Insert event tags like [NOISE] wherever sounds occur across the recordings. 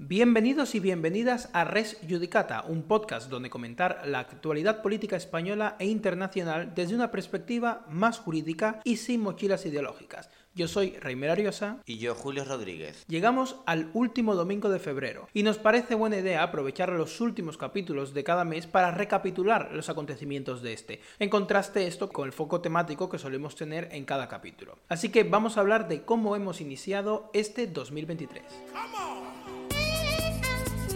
Bienvenidos y bienvenidas a Res Judicata, un podcast donde comentar la actualidad política española e internacional desde una perspectiva más jurídica y sin mochilas ideológicas. Yo soy Reimer Ariosa. Y yo, Julio Rodríguez. Llegamos al último domingo de febrero y nos parece buena idea aprovechar los últimos capítulos de cada mes para recapitular los acontecimientos de este. En contraste esto con el foco temático que solemos tener en cada capítulo. Así que vamos a hablar de cómo hemos iniciado este 2023.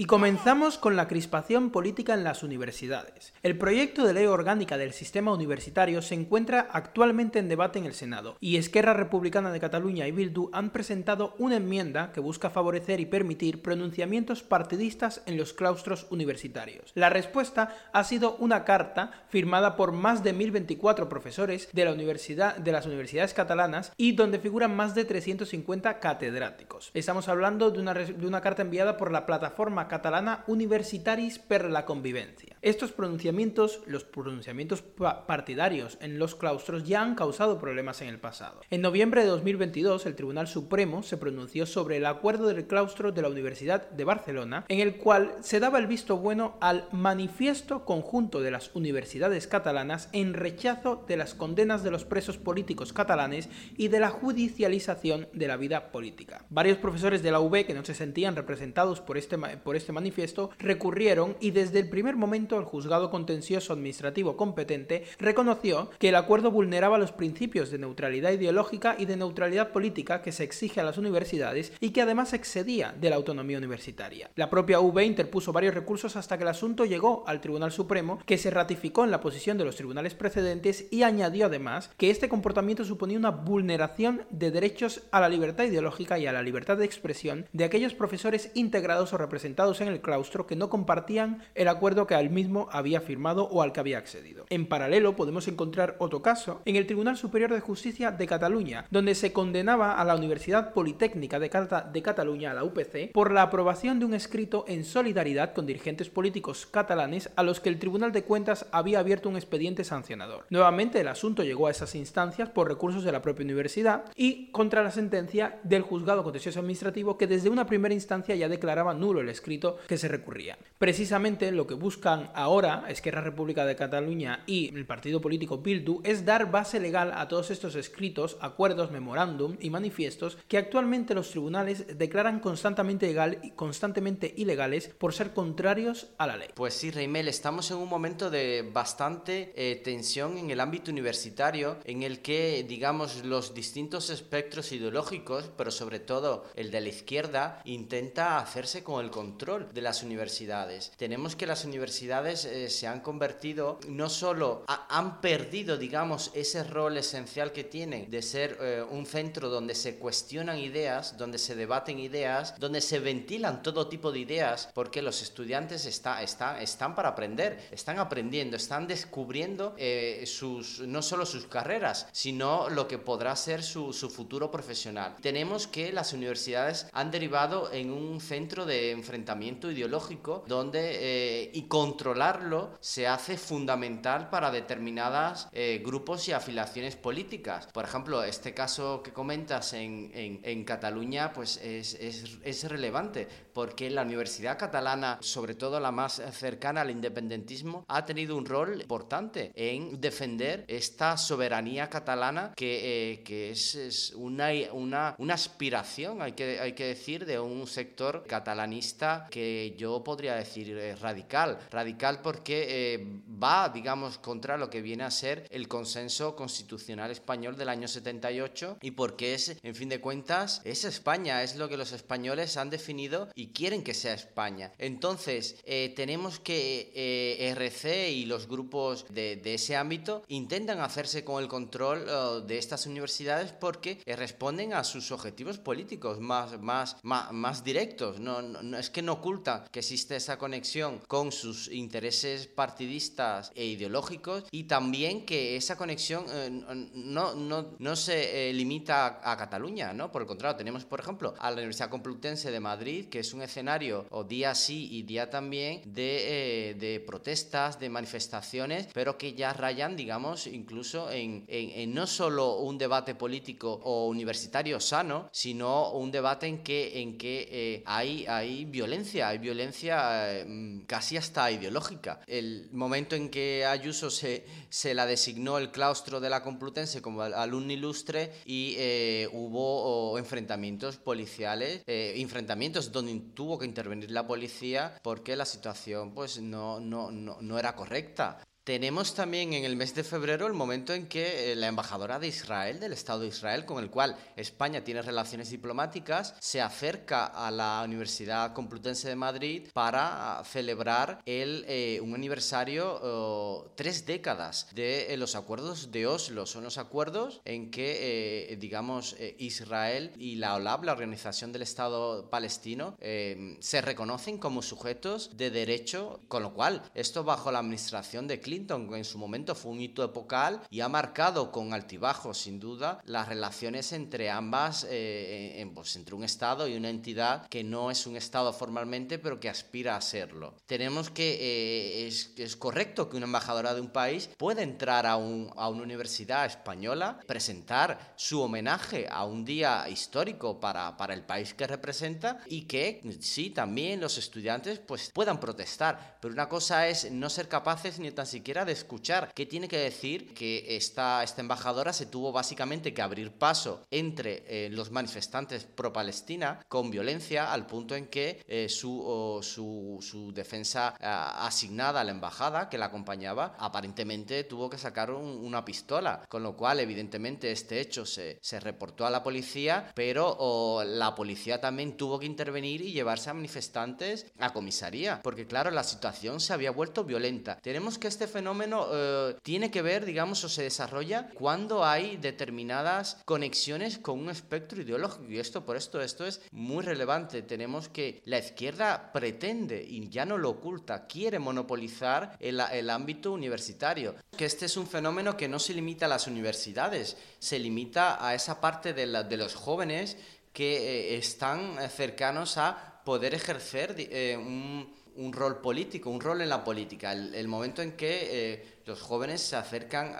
Y comenzamos con la crispación política en las universidades. El proyecto de ley orgánica del sistema universitario se encuentra actualmente en debate en el Senado, y Esquerra Republicana de Cataluña y Bildu han presentado una enmienda que busca favorecer y permitir pronunciamientos partidistas en los claustros universitarios. La respuesta ha sido una carta firmada por más de 1024 profesores de, las universidades catalanas y donde figuran más de 350 catedráticos. Estamos hablando de una, de una carta enviada por la plataforma catalana Universitaris per la Convivencia. Estos pronunciamientos, los pronunciamientos partidarios en los claustros ya han causado problemas en el pasado. En noviembre de 2022, el Tribunal Supremo se pronunció sobre el acuerdo del claustro de la Universidad de Barcelona, en el cual se daba el visto bueno al manifiesto conjunto de las universidades catalanas en rechazo de las condenas de los presos políticos catalanes y de la judicialización de la vida política. Varios profesores de la UB que no se sentían representados por este, este manifiesto recurrieron y desde el primer momento el juzgado contencioso administrativo competente reconoció que el acuerdo vulneraba los principios de neutralidad ideológica y de neutralidad política que se exige a las universidades y que además excedía de la autonomía universitaria. La propia UB interpuso varios recursos hasta que el asunto llegó al Tribunal Supremo, que se ratificó en la posición de los tribunales precedentes y añadió además que este comportamiento suponía una vulneración de derechos a la libertad ideológica y a la libertad de expresión de aquellos profesores integrados o representados en el claustro que no compartían el acuerdo que al mismo había firmado o al que había accedido. En paralelo podemos encontrar otro caso en el Tribunal Superior de Justicia de Cataluña, donde se condenaba a la Universidad Politécnica de, de Cataluña, la UPC, por la aprobación de un escrito en solidaridad con dirigentes políticos catalanes a los que el Tribunal de Cuentas había abierto un expediente sancionador. Nuevamente el asunto llegó a esas instancias por recursos de la propia universidad y contra la sentencia del juzgado contencioso administrativo que desde una primera instancia ya declaraba nulo el escrito que se recurría. Precisamente lo que buscan ahora Esquerra República de Cataluña y el partido político Bildu es dar base legal a todos estos escritos, acuerdos, memorándum y manifiestos que actualmente los tribunales declaran constantemente, legal, constantemente ilegales por ser contrarios a la ley. Pues sí, Reimel, estamos en un momento de bastante eh, tensión en el ámbito universitario en el que, digamos, los distintos espectros ideológicos, pero sobre todo el de la izquierda, intenta hacerse con el control de las universidades. Tenemos que las universidades eh, se han convertido, no solo han perdido, digamos, ese rol esencial que tienen de ser eh, un centro donde se cuestionan ideas, donde se debaten ideas, donde se ventilan todo tipo de ideas, porque los estudiantes está, está, están para aprender, están aprendiendo, están descubriendo eh, sus, no solo sus carreras, sino lo que podrá ser su, su futuro profesional. Tenemos que las universidades han derivado en un centro de enfrentamiento ideológico donde eh, y controlarlo se hace fundamental para determinadas eh, grupos y afiliaciones políticas. Por ejemplo, este caso que comentas en, en, Cataluña pues es, es, es, relevante porque la Universidad Catalana, sobre todo la más cercana al independentismo, ha tenido un rol importante en defender esta soberanía catalana que, eh, que es, es una, una, una aspiración, hay que, hay que decir, de un sector catalanista que yo podría decir eh, radical. Radical porque eh, va, digamos, contra lo que viene a ser el consenso constitucional español del año 78 y porque es, en fin de cuentas, es España, es lo que los españoles han definido y quieren que sea España. Entonces, eh, tenemos que RC y los grupos de, ese ámbito intentan hacerse con el control de estas universidades porque responden a sus objetivos políticos más, más, más, directos. No, no, es que no ocultan que existe esa conexión con sus intereses partidistas e ideológicos y también que esa conexión no, no, no, se limita a, Cataluña, ¿no? Por el contrario, tenemos, por ejemplo, a la Universidad Complutense de Madrid, que es un escenario o día sí y día también de, de protestas, de manifestaciones, pero que ya rayan, digamos, incluso en, en, no solo un debate político o universitario sano, sino un debate en que, en que eh, hay, hay violencia, hay violencia eh, casi hasta ideológica. El momento en que Ayuso se, se la designó el claustro de la Complutense como alumno ilustre y eh, hubo enfrentamientos policiales, enfrentamientos donde tuvo que intervenir la policía porque la situación pues no, no, no, no era correcta. Tenemos también en el mes de febrero el momento en que eh, la embajadora de Israel, del Estado de Israel, con el cual España tiene relaciones diplomáticas, se acerca a la Universidad Complutense de Madrid para celebrar el, eh, un aniversario, tres décadas de eh, los acuerdos de Oslo. Son los acuerdos en que, digamos, Israel y la OLAB, la Organización del Estado Palestino, se reconocen como sujetos de derecho, con lo cual esto bajo la administración de Clinton en su momento fue un hito epocal y ha marcado con altibajos, sin duda, las relaciones entre ambas, eh, pues, entre un Estado y una entidad que no es un Estado formalmente, pero que aspira a serlo. Tenemos que eh, es, es, correcto que una embajadora de un país pueda entrar a, un, a una universidad española, presentar su homenaje a un día histórico para, para el país que representa y que sí, también los estudiantes pues puedan protestar. Pero una cosa es no ser capaces ni tan siquiera siquiera de escuchar qué tiene que decir que esta, esta embajadora se tuvo básicamente que abrir paso entre eh, los manifestantes pro-Palestina con violencia al punto en que eh, su, su, su, defensa eh, asignada a la embajada que la acompañaba aparentemente tuvo que sacar una pistola, con lo cual evidentemente este hecho se, se reportó a la policía, pero la policía también tuvo que intervenir y llevarse a manifestantes a comisaría, porque claro, la situación se había vuelto violenta. Tenemos que este fenómeno eh, tiene que ver, digamos, o se desarrolla cuando hay determinadas conexiones con un espectro ideológico. Y esto, por esto, esto es muy relevante. Tenemos que la izquierda pretende, y ya no lo oculta, quiere monopolizar el, el ámbito universitario. Que este es un fenómeno que no se limita a las universidades, se limita a esa parte de, la, de los jóvenes que eh, están cercanos a poder ejercer eh, un un rol político, un rol en la política, el, momento en que eh, los jóvenes se acercan,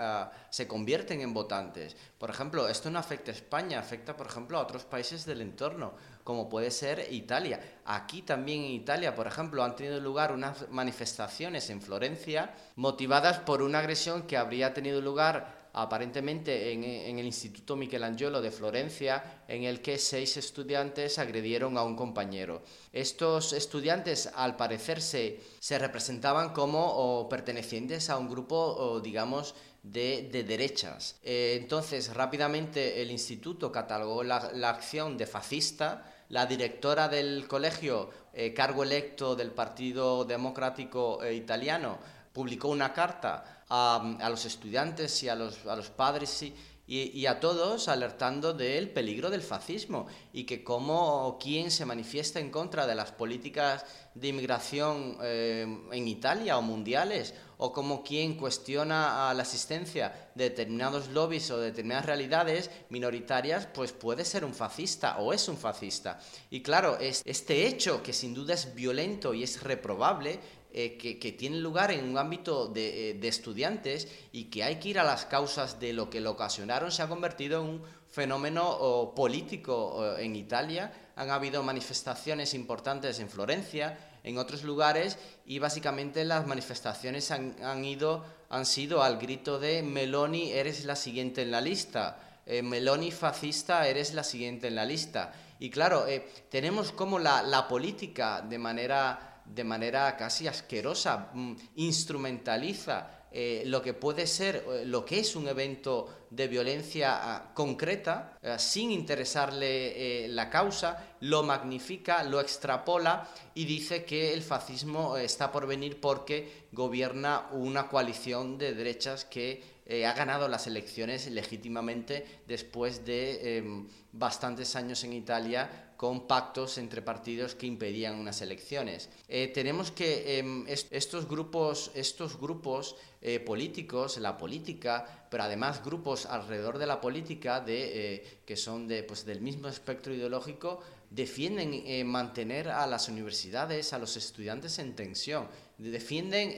se convierten en votantes. Por ejemplo, esto no afecta a España, afecta, por ejemplo, a otros países del entorno, como puede ser Italia. Aquí también en Italia, por ejemplo, han tenido lugar unas manifestaciones en Florencia motivadas por una agresión que habría tenido lugar aparentemente en, el Instituto Michelangelo de Florencia, en el que seis estudiantes agredieron a un compañero. Estos estudiantes, al parecer, se, representaban como pertenecientes a un grupo, digamos, de, derechas. Eh, entonces, rápidamente el instituto catalogó la, acción de fascista. La directora del colegio, eh, cargo electo del Partido Democrático eh, Italiano, publicó una carta a, los estudiantes y a los, a los padres y, y, a todos alertando del peligro del fascismo y que como quien se manifiesta en contra de las políticas de inmigración eh, en Italia o mundiales o como quien cuestiona la asistencia de determinados lobbies o determinadas realidades minoritarias, pues puede ser un fascista o es un fascista. Y claro, es, este hecho que sin duda es violento y es reprobable, eh, que, tiene lugar en un ámbito eh, de, estudiantes y que hay que ir a las causas de lo que lo ocasionaron, se ha convertido en un fenómeno político en Italia. Han habido manifestaciones importantes en Florencia, en otros lugares, y básicamente las manifestaciones han, ido, han sido al grito de Meloni, eres la siguiente en la lista. Eh, Meloni fascista, eres la siguiente en la lista. Y claro, tenemos como la, la política de manera de manera casi asquerosa, mm, instrumentaliza eh, lo que puede ser, eh, lo que es un evento de violencia ah, concreta, eh, sin interesarle la causa, lo magnifica, lo extrapola y dice que el fascismo está por venir porque gobierna una coalición de derechas que ha ganado las elecciones legítimamente después de em, bastantes años en Italia con pactos entre partidos que impedían unas elecciones. Eh, tenemos que em, estos grupos, estos grupos eh, políticos, la política, pero además grupos alrededor de la política de, eh, que son de, pues, del mismo espectro ideológico, defienden mantener a las universidades, a los estudiantes en tensión, defienden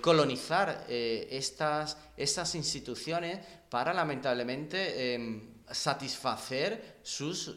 colonizar estas, estas instituciones para lamentablemente satisfacer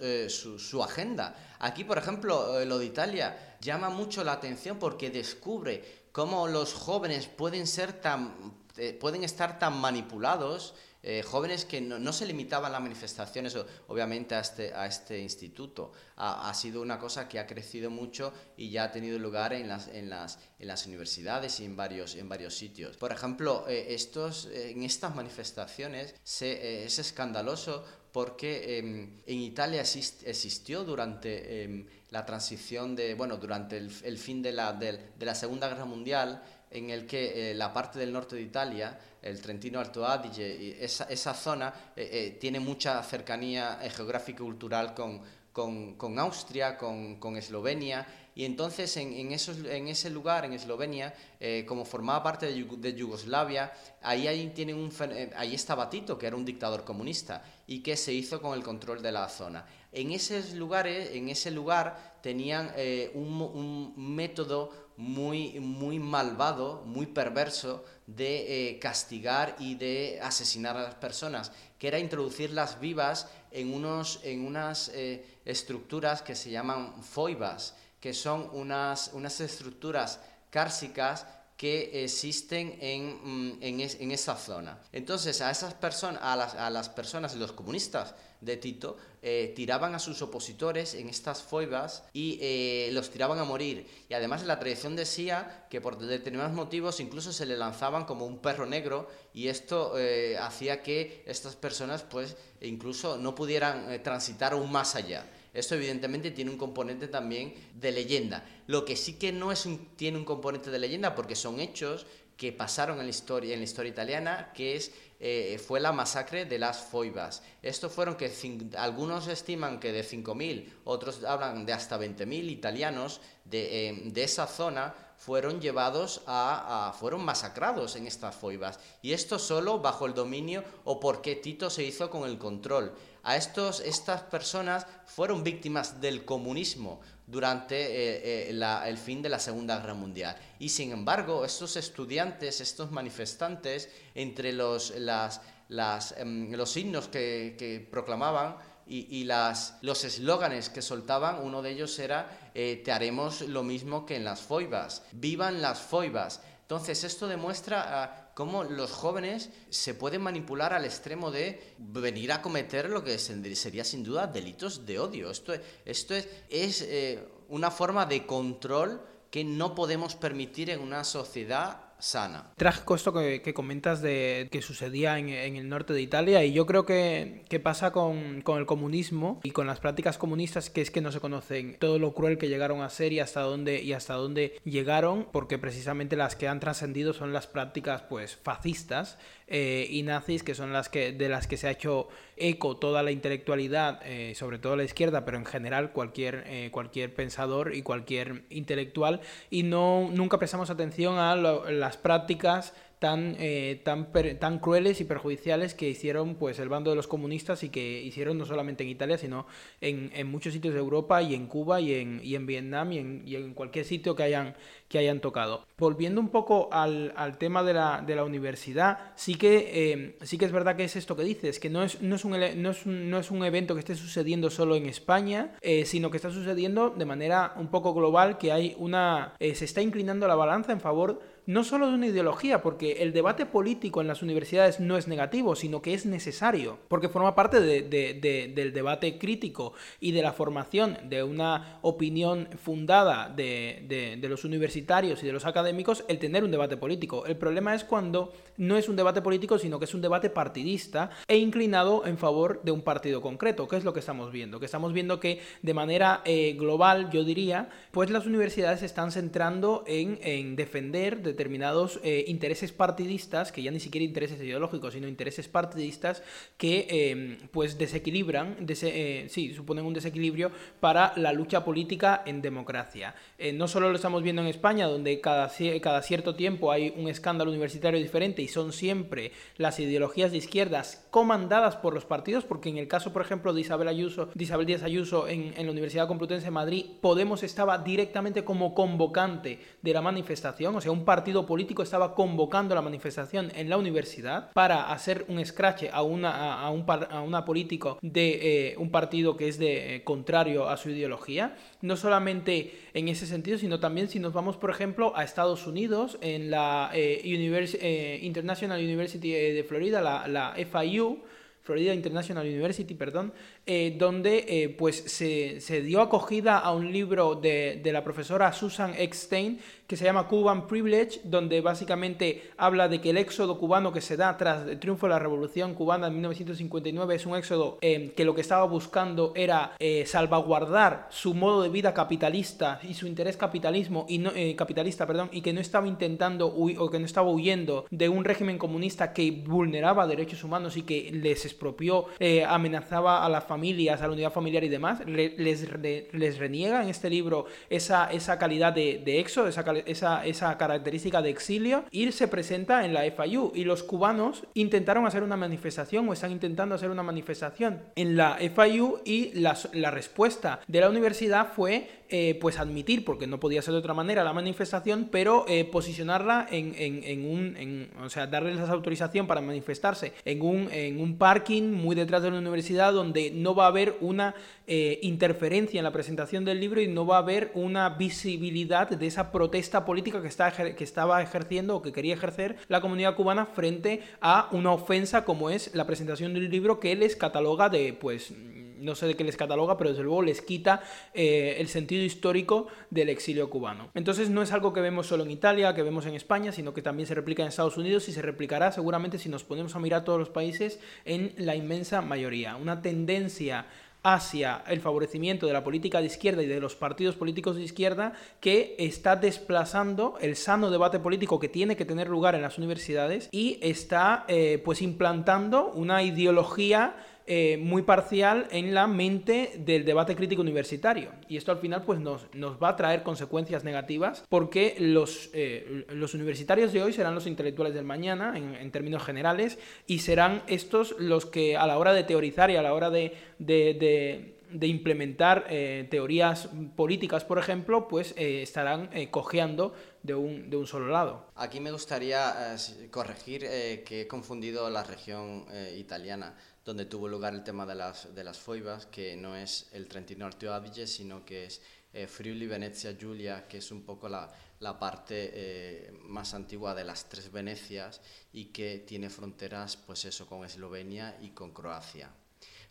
eh, su, agenda. Aquí, por ejemplo, eh, lo de Italia llama mucho la atención porque descubre cómo los jóvenes pueden, ser tan, eh, pueden estar tan manipulados eh, jóvenes que no, se limitaban las manifestaciones, obviamente, a este, a este instituto. Ha, sido una cosa que ha crecido mucho y ya ha tenido lugar en las, en las, en las universidades y en varios, en varios sitios. Por ejemplo, eh, estos, en estas manifestaciones se, eh, es escandaloso porque em, en Italia existió durante em, la transición de, bueno, durante el, fin de la, de la Segunda Guerra Mundial, en el que la parte del norte de Italia el Trentino Alto Adige, esa, zona eh, eh, tiene mucha cercanía eh, geográfica y cultural con, Austria, con, Eslovenia, y entonces en, ese lugar, en Eslovenia, como formaba parte de, Yugoslavia, ahí, ahí estaba Tito, que era un dictador comunista, y que se hizo con el control de la zona. En esos lugares, en ese lugar, tenían un, un método muy, muy malvado, muy perverso de eh, castigar y de asesinar a las personas, que era introducirlas vivas en, unos, en unas eh, estructuras que se llaman foibas, que son unas, unas estructuras cársicas que existen en, mm, en, esa zona. Entonces, a esas personas, a las, a las personas, los comunistas de Tito, eh, tiraban a sus opositores en estas foibas y eh, los tiraban a morir. Y además la tradición decía que por determinados motivos incluso se le lanzaban como un perro negro y esto eh, hacía que estas personas pues incluso no pudieran transitar aún más allá. Esto evidentemente tiene un componente también de leyenda. Lo que sí que no es un, tiene un componente de leyenda porque son hechos que pasaron en la historia, en la historia italiana, que es, eh, fue la masacre de las foibas. Estos fueron que algunos estiman que de 5.000, otros hablan de hasta 20.000 italianos de, eh, de, esa zona fueron llevados a, fueron masacrados en estas foibas. Y esto solo bajo el dominio o porque Tito se hizo con el control. A estos, estas personas fueron víctimas del comunismo, durante eh, eh, el fin de la Segunda Guerra Mundial. Y sin embargo, estos estudiantes, estos manifestantes, entre los, las, las, em, los signos que, proclamaban y, las, los eslóganes que soltaban, uno de ellos era eh, te haremos lo mismo que en las foibas, vivan las foibas. Entonces esto demuestra cómo los jóvenes se pueden manipular al extremo de venir a cometer lo que sería sin duda delitos de odio. Esto, esto es, es eh, una forma de control que no podemos permitir en una sociedad sana. Trágico esto que, comentas de que sucedía en, el norte de Italia y yo creo que, pasa con, el comunismo y con las prácticas comunistas que es que no se conocen todo lo cruel que llegaron a ser y hasta dónde y hasta dónde llegaron porque precisamente las que han trascendido son las prácticas pues fascistas eh, y nazis, que son las que, de las que se ha hecho eco toda la intelectualidad, eh, sobre todo la izquierda, pero en general cualquier, eh, cualquier pensador y cualquier intelectual, y no, nunca prestamos atención a las prácticas tan, eh, tan, tan crueles y perjudiciales que hicieron pues el bando de los comunistas y que hicieron no solamente en Italia, sino en, en muchos sitios de Europa y en Cuba y en, y en Vietnam y en, y en, cualquier sitio que hayan, que hayan tocado. Volviendo un poco al, al tema de la, de la, universidad, sí que, eh, sí que es verdad que es esto que dices, que no es, no es, un, no es, un, no es un evento que esté sucediendo solo en España, eh, sino que está sucediendo de manera un poco global, que hay una... se está inclinando la balanza en favor no solo de una ideología, porque el debate político en las universidades no es negativo, sino que es necesario, porque forma parte del debate crítico y de la formación de una opinión fundada de, los universitarios y de los académicos el tener un debate político. El problema es cuando no es un debate político, sino que es un debate partidista e inclinado en favor de un partido concreto, que es lo que estamos viendo. Que estamos viendo que de manera eh, global, yo diría, pues las universidades se están centrando en, defender determinados eh, intereses partidistas, que ya ni siquiera intereses ideológicos, sino intereses partidistas que em, pues desequilibran, eh, sí, suponen un desequilibrio para la lucha política en democracia. no solo lo estamos viendo en España, donde cada, cada cierto tiempo hay un escándalo universitario diferente y son siempre las ideologías de izquierdas comandadas por los partidos, porque en el caso, por ejemplo, de Isabel Ayuso, de Isabel Díaz Ayuso en, en la Universidad Complutense de Madrid, Podemos estaba directamente como convocante de la manifestación, o sea, un partido político estaba convocando la manifestación en la universidad para hacer un scratch a una, a, un, a una político de eh, un partido que es de eh, contrario a su ideología. No solamente en ese sentido, sino también si nos vamos, por ejemplo, a Estados Unidos, en la eh, eh International University de Florida, la FIU, Florida International University, perdón, eh, donde eh, pues se, se, dio acogida a un libro de, de, la profesora Susan Eckstein que se llama Cuban Privilege, donde básicamente habla de que el éxodo cubano que se da tras el triunfo de la Revolución cubana en 1959 es un éxodo eh, que lo que estaba buscando era salvaguardar su modo de vida capitalista y su interés capitalismo y no, capitalista, perdón, y que no estaba intentando o que no estaba huyendo de un régimen comunista que vulneraba derechos humanos y que les expropió, amenazaba a la familia familias, a la unidad familiar y demás, les, reniega en este libro esa, esa calidad de, de éxodo, esa, esa, esa, característica de exilio, y se presenta en la FIU. Y los cubanos intentaron hacer una manifestación o están intentando hacer una manifestación en la FIU y la, la respuesta de la universidad fue eh, pues admitir, porque no podía ser de otra manera, la manifestación, pero eh, posicionarla en, en, un, o sea, darles la autorización para manifestarse en un, en un parking muy detrás de la universidad donde no va a haber una eh, interferencia en la presentación del libro y no va a haber una visibilidad de esa protesta política que, está, que estaba ejerciendo o que quería ejercer la comunidad cubana frente a una ofensa como es la presentación del libro que les cataloga de, pues, no sé de qué les cataloga, pero desde luego les quita eh, el sentido histórico del exilio cubano. Entonces no es algo que vemos solo en Italia, que vemos en España, sino que también se replica en Estados Unidos y se replicará seguramente si nos ponemos a mirar todos los países en la inmensa mayoría. Una tendencia hacia el favorecimiento de la política de izquierda y de los partidos políticos de izquierda que está desplazando el sano debate político que tiene que tener lugar en las universidades y está eh, pues implantando una ideología eh, muy parcial en la mente del debate crítico universitario. Y esto al final pues nos, nos va a traer consecuencias negativas porque los, eh, los universitarios de hoy serán los intelectuales del mañana en, términos generales y serán estos los que a la hora de teorizar y a la hora de, de, implementar eh, teorías políticas, por ejemplo, pues estarán cojeando de un, de un, solo lado. Aquí me gustaría corregir que he confundido la región italiana donde tuvo lugar el tema de las, de las foibas, que no es el Trentino Alto Adige, sino que es eh, Friuli, Venezia, Giulia, que es un poco la, la parte eh, más antigua de las tres Venecias y que tiene fronteras, pues eso, con Eslovenia y con Croacia.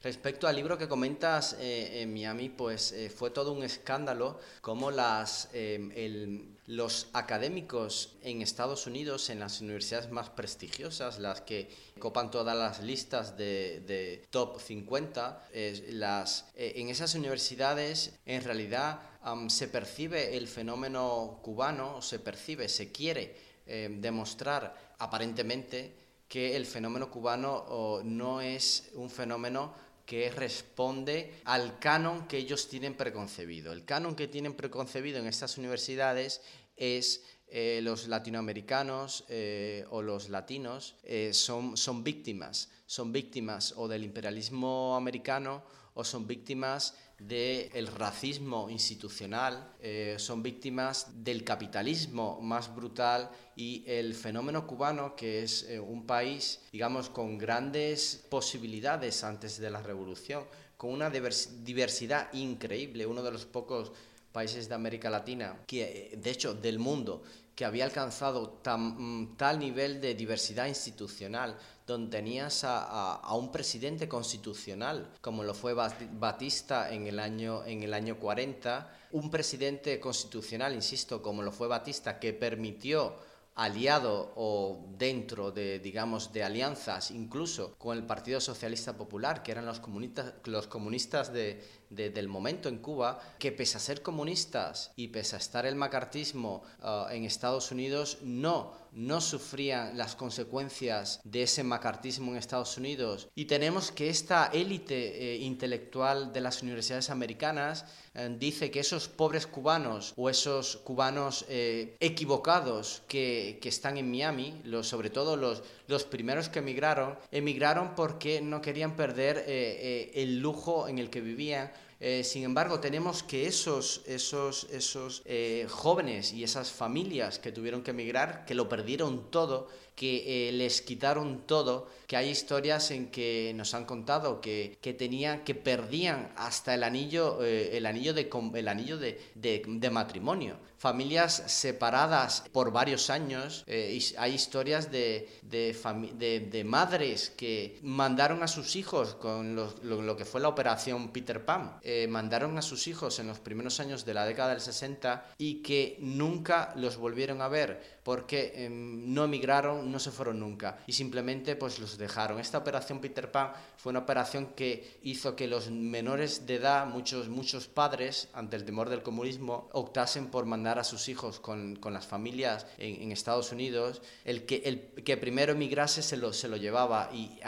Respecto al libro que comentas eh, en Miami, pues eh, fue todo un escándalo como las, eh, los académicos en Estados Unidos, en las universidades más prestigiosas, las que copan todas las listas de, top 50, las, en esas universidades en realidad se percibe el fenómeno cubano, se percibe, se quiere demostrar aparentemente que el fenómeno cubano no es un fenómeno que responde al canon que ellos tienen preconcebido. El canon que tienen preconcebido en estas universidades es eh, los latinoamericanos eh, o los latinos eh, son, son víctimas, son víctimas o del imperialismo americano o son víctimas del racismo institucional, eh, son víctimas del capitalismo más brutal y el fenómeno cubano, que es eh, un país, digamos, con grandes posibilidades antes de la revolución, con una diversidad increíble, uno de los pocos países de América Latina, que, de hecho, del mundo, que había alcanzado mm, tal nivel de diversidad institucional, donde tenías a, un presidente constitucional, como lo fue Batista en el año, en el año 40, un presidente constitucional, insisto, como lo fue Batista, que permitió aliado o dentro de, digamos, de alianzas, incluso con el Partido Socialista Popular, que eran los comunistas, los comunistas de, del momento en Cuba, que pese a ser comunistas y pese a estar el macartismo ah, en Estados Unidos, no no sufrían las consecuencias de ese macartismo en Estados Unidos. Y tenemos que esta élite eh, intelectual de las universidades americanas eh, dice que esos pobres cubanos o esos cubanos eh, equivocados que, están en Miami, los, sobre todo los, los primeros que emigraron, emigraron porque no querían perder el lujo en el que vivían eh, sin embargo, tenemos que esos, esos, esos eh, jóvenes y esas familias que tuvieron que emigrar, que lo perdieron todo, que eh, les quitaron todo, que hay historias en que nos han contado que, que tenían, que perdían hasta el anillo, el anillo, de, el anillo de, de, matrimonio. Familias separadas por varios años. hay historias de, de, madres que mandaron a sus hijos con lo, lo que fue la operación Peter Pan eh, mandaron a sus hijos en los primeros años de la década del 60 y que nunca los volvieron a ver porque em, no emigraron, no se fueron nunca y simplemente pues los dejaron. Esta operación Peter Pan fue una operación que hizo que los menores de edad, muchos, muchos padres, ante el temor del comunismo, optasen por mandar a sus hijos con, con las familias en, Estados Unidos. El que, el que primero emigrase se lo, se lo llevaba y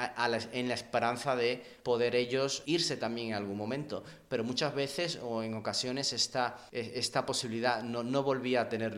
en la esperanza de poder ellos irse también en algún momento pero muchas veces o en ocasiones esta, e, esta posibilidad no, no volvía a tener,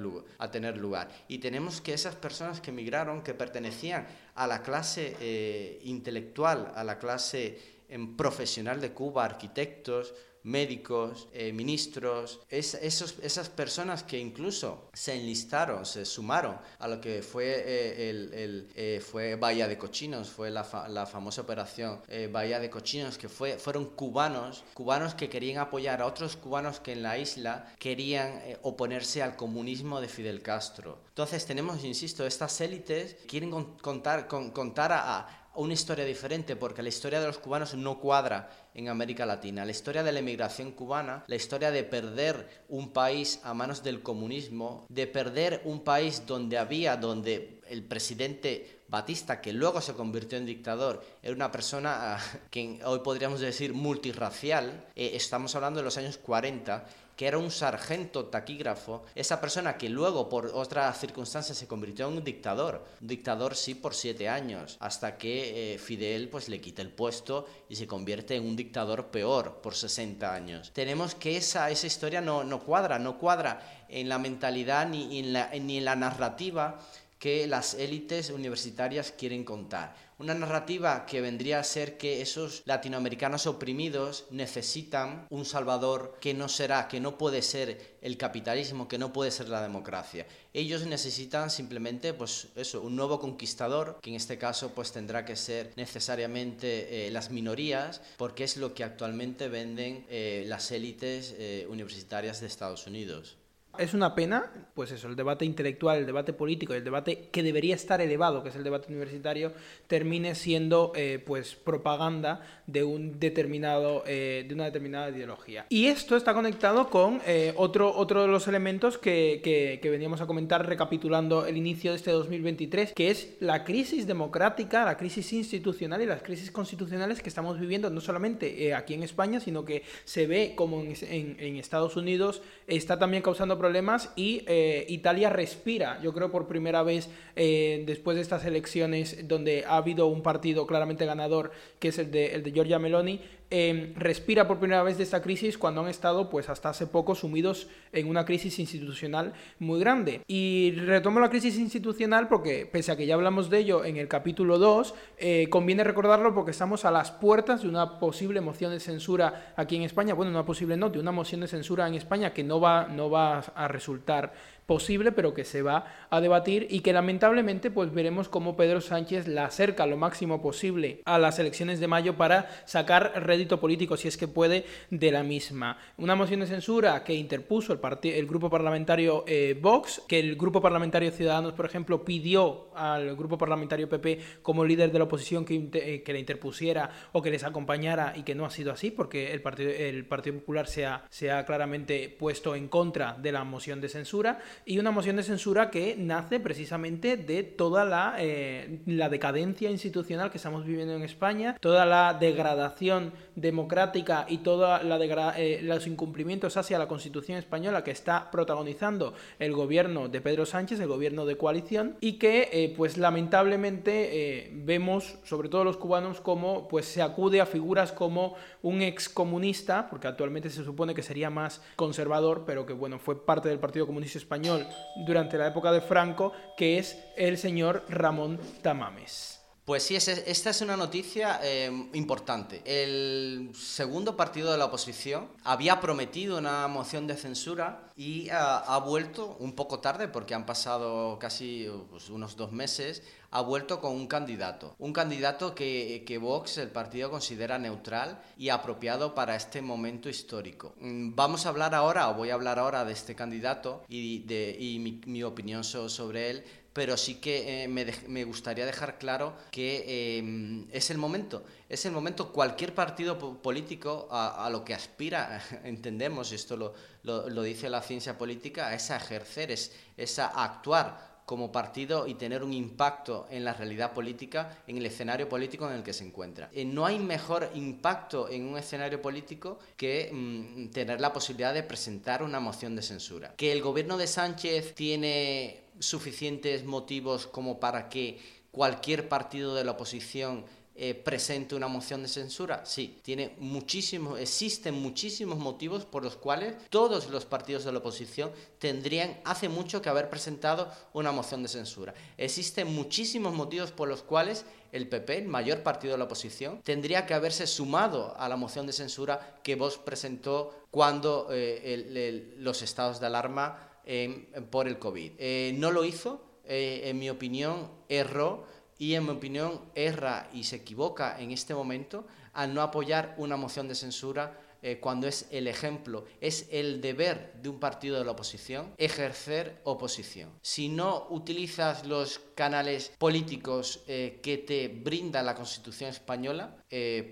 lugar. Y tenemos que esas personas que emigraron, que pertenecían a la clase eh, intelectual, a la clase em, profesional de Cuba, arquitectos, médicos, eh, ministros, esos, esas personas que incluso se enlistaron, se sumaron a lo que fue, eh, el, eh, fue Bahía de Cochinos, fue la, la famosa operación Bahía de Cochinos, que fue, fueron cubanos, cubanos que querían apoyar a otros cubanos que en la isla querían oponerse al comunismo de Fidel Castro. Entonces tenemos, insisto, estas élites quieren contar, contar a una historia diferente porque la historia de los cubanos no cuadra en América Latina. La historia de la emigración cubana, la historia de perder un país a manos del comunismo, de perder un país donde había, donde el presidente Batista, que luego se convirtió en dictador, era una persona ah, [LAUGHS] que hoy podríamos decir multirracial, eh, estamos hablando de los años 40, que era un sargento taquígrafo, esa persona que luego por otras circunstancias se convirtió en un dictador, un dictador sí por siete años, hasta que eh, Fidel pues le quita el puesto y se convierte en un dictador peor por 60 años. Tenemos que esa, esa historia no, no cuadra, no cuadra en la mentalidad ni en la, ni en la narrativa que las élites universitarias quieren contar. Una narrativa que vendría a ser que esos latinoamericanos oprimidos necesitan un salvador que no será, que no puede ser el capitalismo, que no puede ser la democracia. Ellos necesitan simplemente, pues eso, un nuevo conquistador, que en este caso pues tendrá que ser necesariamente eh, las minorías, porque es lo que actualmente venden eh, las élites eh, universitarias de Estados Unidos. Es una pena, pues eso, el debate intelectual, el debate político, el debate que debería estar elevado, que es el debate universitario, termine siendo eh, pues propaganda de un determinado, eh, de una determinada ideología. Y esto está conectado con eh, otro, otro de los elementos que, que, veníamos a comentar recapitulando el inicio de este 2023, que es la crisis democrática, la crisis institucional y las crisis constitucionales que estamos viviendo no solamente aquí en España, sino que se ve como en, Estados Unidos está también causando problemas y eh, Italia respira, yo creo por primera vez eh, después de estas elecciones donde ha habido un partido claramente ganador, que es el de, el de Giorgia Meloni, Em, respira por primera vez de esta crisis cuando han estado pues hasta hace poco sumidos en una crisis institucional muy grande. Y retomo la crisis institucional porque pese a que ya hablamos de ello en el capítulo 2, eh, conviene recordarlo porque estamos a las puertas de una posible moción de censura aquí en España, bueno, una posible no, de una moción de censura en España que no va, no va a resultar posible, pero que se va a debatir y que lamentablemente pues veremos cómo Pedro Sánchez la acerca lo máximo posible a las elecciones de mayo para sacar rédito político, si es que puede, de la misma. Una moción de censura que interpuso el, grupo parlamentario eh, Vox, que el grupo parlamentario Ciudadanos, por ejemplo, pidió al grupo parlamentario PP como líder de la oposición que, eh, que le interpusiera o que les acompañara y que no ha sido así, porque el Partido, el Partido Popular se ha, se ha claramente puesto en contra de la moción de censura y una moción de censura que nace precisamente de toda la, eh, la decadencia institucional que estamos viviendo en España, toda la degradación democrática y todos eh, los incumplimientos hacia la Constitución española que está protagonizando el gobierno de Pedro Sánchez, el gobierno de coalición, y que eh, pues lamentablemente vemos, sobre todo los cubanos, como pues se acude a figuras como un excomunista, porque actualmente se supone que sería más conservador, pero que bueno, fue parte del Partido Comunista Español durante la época de Franco, que es el señor Ramón Tamames. Pues sí, esta es una noticia eh, importante. El segundo partido de la oposición había prometido una moción de censura y ha, vuelto un poco tarde, porque han pasado casi pues, unos dos meses, ha vuelto con un candidato. Un candidato que, que, Vox, el partido, considera neutral y apropiado para este momento histórico. Mm, vamos a hablar ahora, o voy a hablar ahora de este candidato y, de, y mi, mi opinión sobre él pero sí que eh, me, gustaría dejar claro que em, es el momento, es el momento, cualquier partido político a, lo que aspira, [LAUGHS] entendemos, esto lo, lo, dice la ciencia política, es a ejercer, es, es a actuar como partido y tener un impacto en la realidad política, en el escenario político en el que se encuentra. Eh, no hay mejor impacto en un escenario político que mm, tener la posibilidad de presentar una moción de censura. Que el gobierno de Sánchez tiene suficientes motivos como para que cualquier partido de la oposición eh, presente una moción de censura? Sí, tiene muchísimos, existen muchísimos motivos por los cuales todos los partidos de la oposición tendrían hace mucho que haber presentado una moción de censura. Existen muchísimos motivos por los cuales el PP, el mayor partido de la oposición, tendría que haberse sumado a la moción de censura que vos presentó cuando eh, los estados de alarma por el COVID. Eh, no lo hizo, eh, en mi opinión, erró y en mi opinión erra y se equivoca en este momento al no apoyar una moción de censura eh, cuando es el ejemplo, es el deber de un partido de la oposición ejercer oposición. Si no utilizas los canales políticos que te brinda la Constitución española,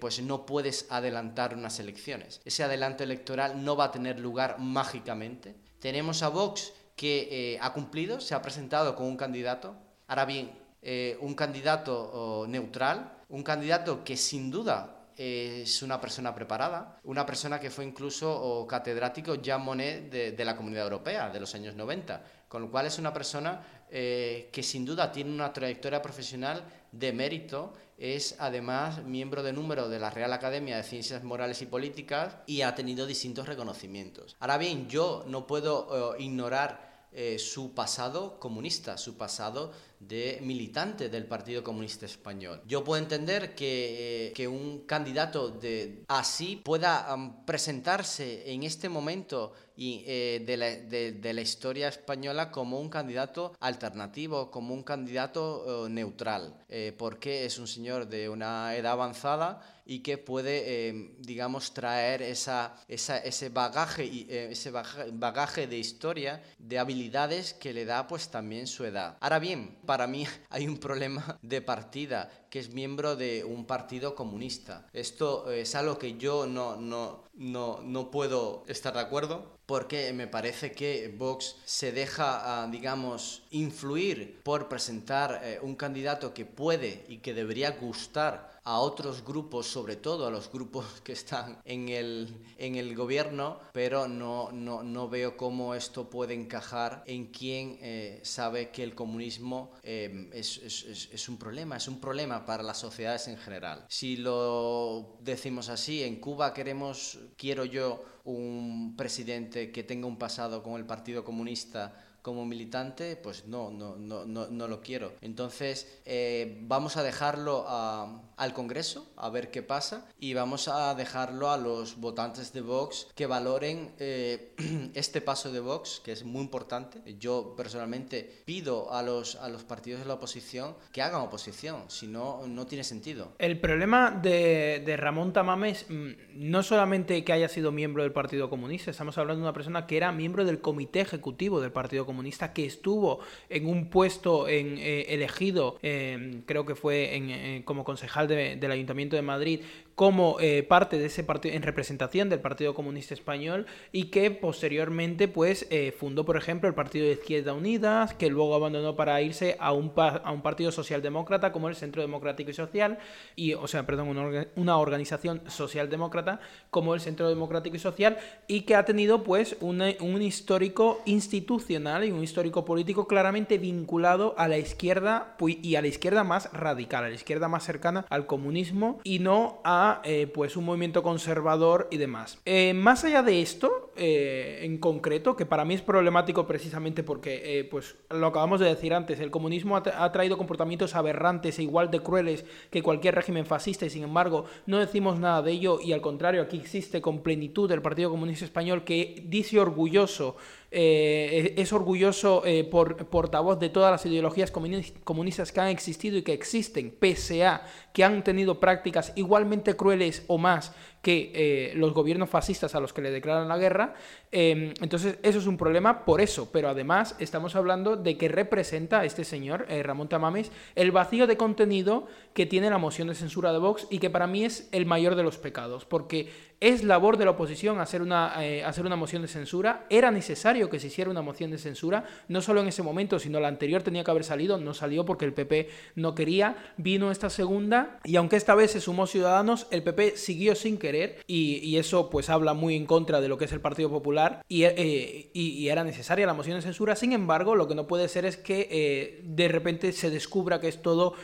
pues no puedes adelantar unas elecciones. Ese adelanto electoral no va a tener lugar mágicamente tenemos a Vox que eh, ha cumplido, se ha presentado con un candidato. Ahora bien, eh, un candidato neutral, un candidato que sin duda es una persona preparada, una persona que fue incluso catedrático Jean Monnet de, la Comunidad Europea de los años 90, con lo cual es una persona eh, que sin duda tiene una trayectoria profesional de mérito es además miembro de número de la Real Academia de Ciencias Morales y Políticas y ha tenido distintos reconocimientos. Ahora bien, yo no puedo eh, ignorar eh, su pasado comunista, su pasado de militante del Partido Comunista Español. Yo puedo entender que, eh, un candidato de así pueda presentarse en este momento y, eh, de, la, historia española como un candidato alternativo, como un candidato neutral, porque es un señor de una edad avanzada y que puede, eh, digamos, traer esa, ese, bagaje, eh, ese bagaje de historia, de habilidades que le da pues también su edad. Ahora bien, para mí [LAUGHS] hay un problema de partida, que es miembro de un partido comunista. Esto es algo que yo no, no, no, no puedo estar de acuerdo porque me parece que Vox se deja, ah, digamos, influir por presentar eh, un candidato que puede y que debería gustar a otros grupos, sobre todo a los grupos [LAUGHS] que están en el, en el gobierno, pero no, no, no veo cómo esto puede encajar en quien eh, sabe que el comunismo eh, es, es, es un problema, es un problema para las sociedades en general. Si lo decimos así, en Cuba queremos, quiero yo, un presidente que tenga un pasado con el Partido Comunista como militante, pues no, no, no, no, no lo quiero. Entonces, eh, vamos a dejarlo al Congreso, a ver qué pasa, y vamos a dejarlo a los votantes de Vox que valoren eh, [CLEARS THROAT] este paso de Vox, que es muy importante. Yo personalmente pido a los, a los partidos de la oposición que hagan oposición, si no, no tiene sentido. El problema de, de Ramón Tamames mm, no solamente que haya sido miembro del Partido Comunista, estamos hablando de una persona que era miembro del Comité Ejecutivo del Partido Comunista, que estuvo en un puesto en, eh, elegido, eh, creo que fue en, como concejal del Ayuntamiento de Madrid, como eh, parte de ese partido, en representación del Partido Comunista Español y que posteriormente pues eh, fundó, por ejemplo, el Partido de Izquierda Unida, que luego abandonó para irse a un, a un partido socialdemócrata como el Centro Democrático y Social, y, o sea, perdón, una, una organización socialdemócrata como el Centro Democrático y Social, y que ha tenido pues un, un histórico institucional y un histórico político claramente vinculado a la izquierda y a la izquierda más radical, a la izquierda más cercana al comunismo y no a eh, pues un movimiento conservador y demás. Eh, más allá de esto, eh, en concreto, que para mí es problemático precisamente porque, pues lo acabamos de decir antes, el comunismo ha, traído comportamientos aberrantes e igual de crueles que cualquier régimen fascista y sin embargo no decimos nada de ello y al contrario aquí existe con plenitud el Partido Comunista Español que dice orgulloso eh, es orgulloso eh, por, portavoz de todas las ideologías comunistas que han existido y que existen, pese a que han tenido prácticas igualmente crueles o más que eh, los gobiernos fascistas a los que le declaran la guerra. Em, entonces, eso es un problema por eso, pero además estamos hablando de que representa este señor, Ramón Tamames, el vacío de contenido que tiene la moción de censura de Vox y que para mí es el mayor de los pecados, porque es labor de la oposición hacer una, eh, hacer una moción de censura. Era necesario que se hiciera una moción de censura, no solo en ese momento, sino la anterior tenía que haber salido, no salió porque el PP no quería, vino esta segunda y aunque esta vez se sumó Ciudadanos, el PP siguió sin querer y, eso pues habla muy en contra de lo que es el Partido Popular y, eh, y, era necesaria la moción de censura. Sin embargo, lo que no puede ser es que eh, de repente se descubra que es todo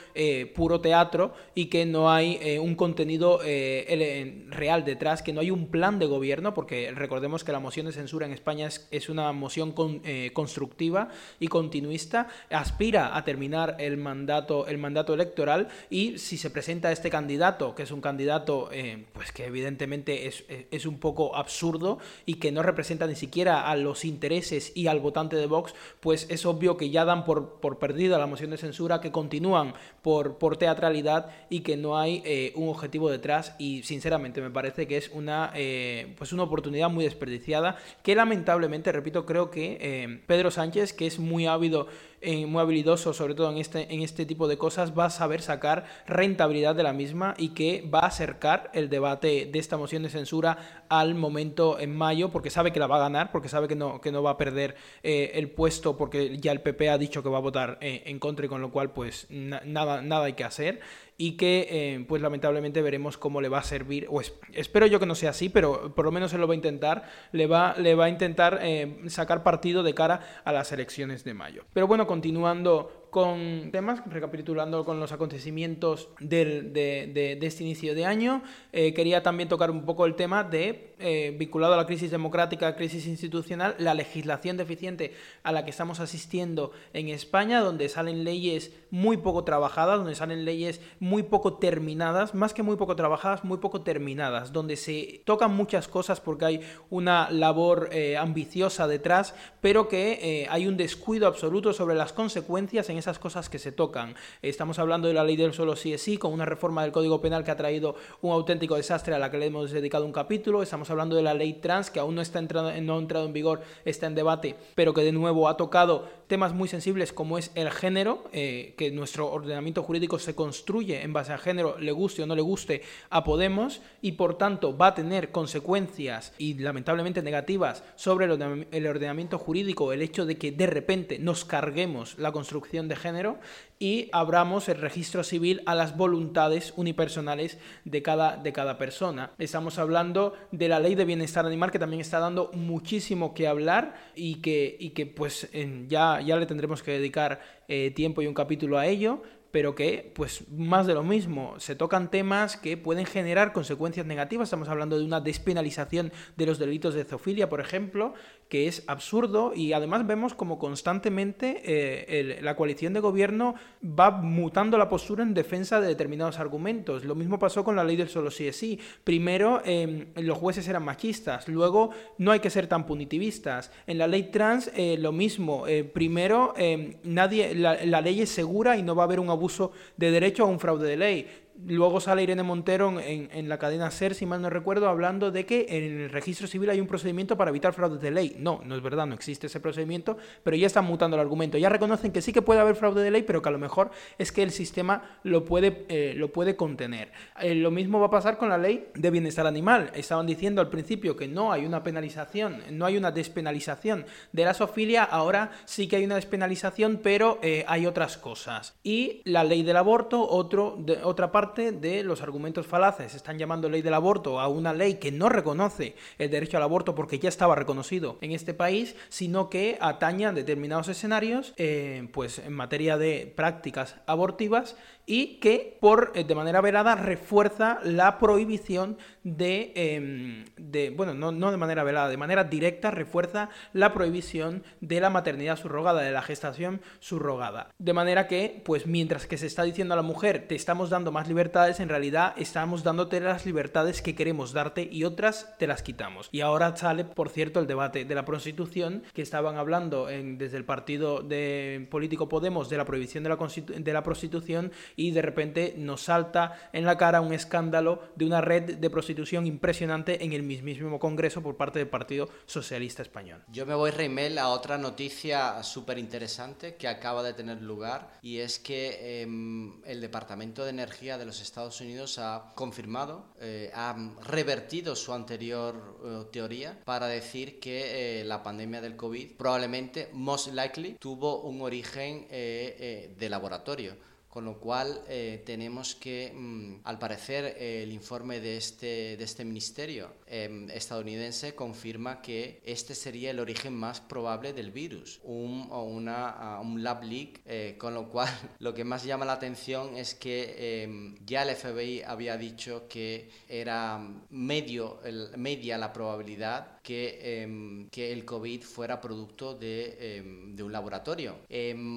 puro teatro y que no hay un contenido real detrás que no hay un plan de gobierno, porque recordemos que la moción de censura en España es, una moción eh, constructiva y continuista, aspira a terminar el mandato, el mandato electoral y si se presenta este candidato, que es un candidato eh, pues que evidentemente es, es, un poco absurdo y que no representa ni siquiera a los intereses y al votante de Vox, pues es obvio que ya dan por, por perdida la moción de censura, que continúan por, por teatralidad y que no hay eh, un objetivo detrás y sinceramente me parece que es una, eh, pues una oportunidad muy desperdiciada que lamentablemente, repito, creo que eh, Pedro Sánchez, que es muy ávido eh, muy habilidoso, sobre todo en este, en este tipo de cosas, va a saber sacar rentabilidad de la misma y que va a acercar el debate de esta moción de censura al momento en mayo, porque sabe que la va a ganar, porque sabe que no, que no va a perder eh, el puesto, porque ya el PP ha dicho que va a votar eh, en contra y con lo cual pues nada, nada hay que hacer y que pues lamentablemente veremos cómo le va a servir, o espero yo que no sea así, pero por lo menos él lo va a intentar, le va, le va a intentar sacar partido de cara a las elecciones de mayo. Pero bueno, continuando con temas, recapitulando con los acontecimientos del, de, este inicio de año. Eh, quería también tocar un poco el tema de, eh, vinculado a la crisis democrática, crisis institucional, la legislación deficiente a la que estamos asistiendo en España, donde salen leyes muy poco trabajadas, donde salen leyes muy poco terminadas, más que muy poco trabajadas, muy poco terminadas, donde se tocan muchas cosas porque hay una labor eh, ambiciosa detrás, pero que hay un descuido absoluto sobre las consecuencias en esas cosas que se tocan. Estamos hablando de la ley del solo sí es sí, con una reforma del Código Penal que ha traído un auténtico desastre a la que le hemos dedicado un capítulo. Estamos hablando de la ley trans, que aún no, está entrado, no ha entrado en vigor, está en debate, pero que de nuevo ha tocado temas muy sensibles como es el género, eh, que nuestro ordenamiento jurídico se construye en base a género, le guste o no le guste a Podemos, y por tanto va a tener consecuencias y lamentablemente negativas sobre el ordenamiento jurídico, el hecho de que de repente nos carguemos la construcción de género y abramos el registro civil a las voluntades unipersonales de cada, de cada persona. Estamos hablando de la ley de bienestar animal que también está dando muchísimo que hablar y que, y que pues ya, ya le tendremos que dedicar eh, tiempo y un capítulo a ello pero que, pues, más de lo mismo, se tocan temas que pueden generar consecuencias negativas. Estamos hablando de una despenalización de los delitos de zoofilia, por ejemplo, que es absurdo y además vemos como constantemente eh, la coalición de gobierno va mutando la postura en defensa de determinados argumentos. Lo mismo pasó con la ley del solo sí es sí. Primero em, los jueces eran machistas, luego no hay que ser tan punitivistas. En la ley trans eh, lo mismo. Eh, primero em, nadie, la ley es segura y no va a haber un abuso de derecho o un fraude de ley. Luego sale Irene Montero en, en, la cadena SER, si mal no recuerdo, hablando de que en el registro civil hay un procedimiento para evitar fraudes de ley. No, no es verdad, no existe ese procedimiento, pero ya están mutando el argumento. Ya reconocen que sí que puede haber fraude de ley, pero que a lo mejor es que el sistema lo puede, eh, lo puede contener. Eh, lo mismo va a pasar con la ley de bienestar animal. Estaban diciendo al principio que no hay una penalización, no hay una despenalización de la sofilia, ahora sí que hay una despenalización, pero eh, hay otras cosas. Y la ley del aborto, otro, de, otra parte de los argumentos falaces. Están llamando ley del aborto a una ley que no reconoce el derecho al aborto porque ya estaba reconocido en este país, sino que ataña determinados escenarios, eh, pues en materia de prácticas abortivas y que por eh, de manera velada refuerza la prohibición de, em, de bueno, no, no, de manera velada, de manera directa refuerza la prohibición de la maternidad subrogada, de la gestación subrogada. De manera que, pues mientras que se está diciendo a la mujer, te estamos dando más libertades, en realidad estamos dándote las libertades que queremos darte y otras te las quitamos. Y ahora sale, por cierto, el debate de la prostitución, que estaban hablando en, desde el partido de político Podemos de la prohibición de la, de la prostitución y de repente nos salta en la cara un escándalo de una red de prostitución impresionante en el mismísimo Congreso por parte del Partido Socialista Español. Yo me voy, Reimel, a otra noticia súper interesante que acaba de tener lugar y es que em, el Departamento de Energía de los Estados Unidos ha confirmado, eh, ha revertido su anterior eh, teoría para decir que eh, la pandemia del COVID probablemente, most likely, tuvo un origen de laboratorio con lo cual eh, tenemos que, mm, al parecer, el informe de este, de este ministerio em, estadounidense confirma que este sería el origen más probable del virus, un, o una, un lab leak, eh, con lo cual [LAUGHS] lo que más llama la atención es que em, ya el FBI había dicho que era medio, el, media la probabilidad que, em, que el COVID fuera producto de, de un laboratorio.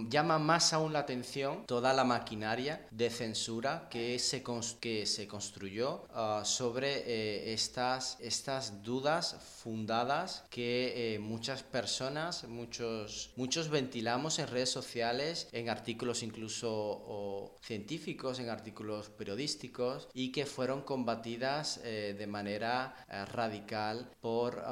llama más aún la atención toda la maquinaria de censura que se, que se construyó ah, sobre eh, estas, estas dudas fundadas que eh, muchas personas, muchos, muchos ventilamos en redes sociales, en artículos incluso científicos, en artículos periodísticos y que fueron combatidas eh, de manera radical por,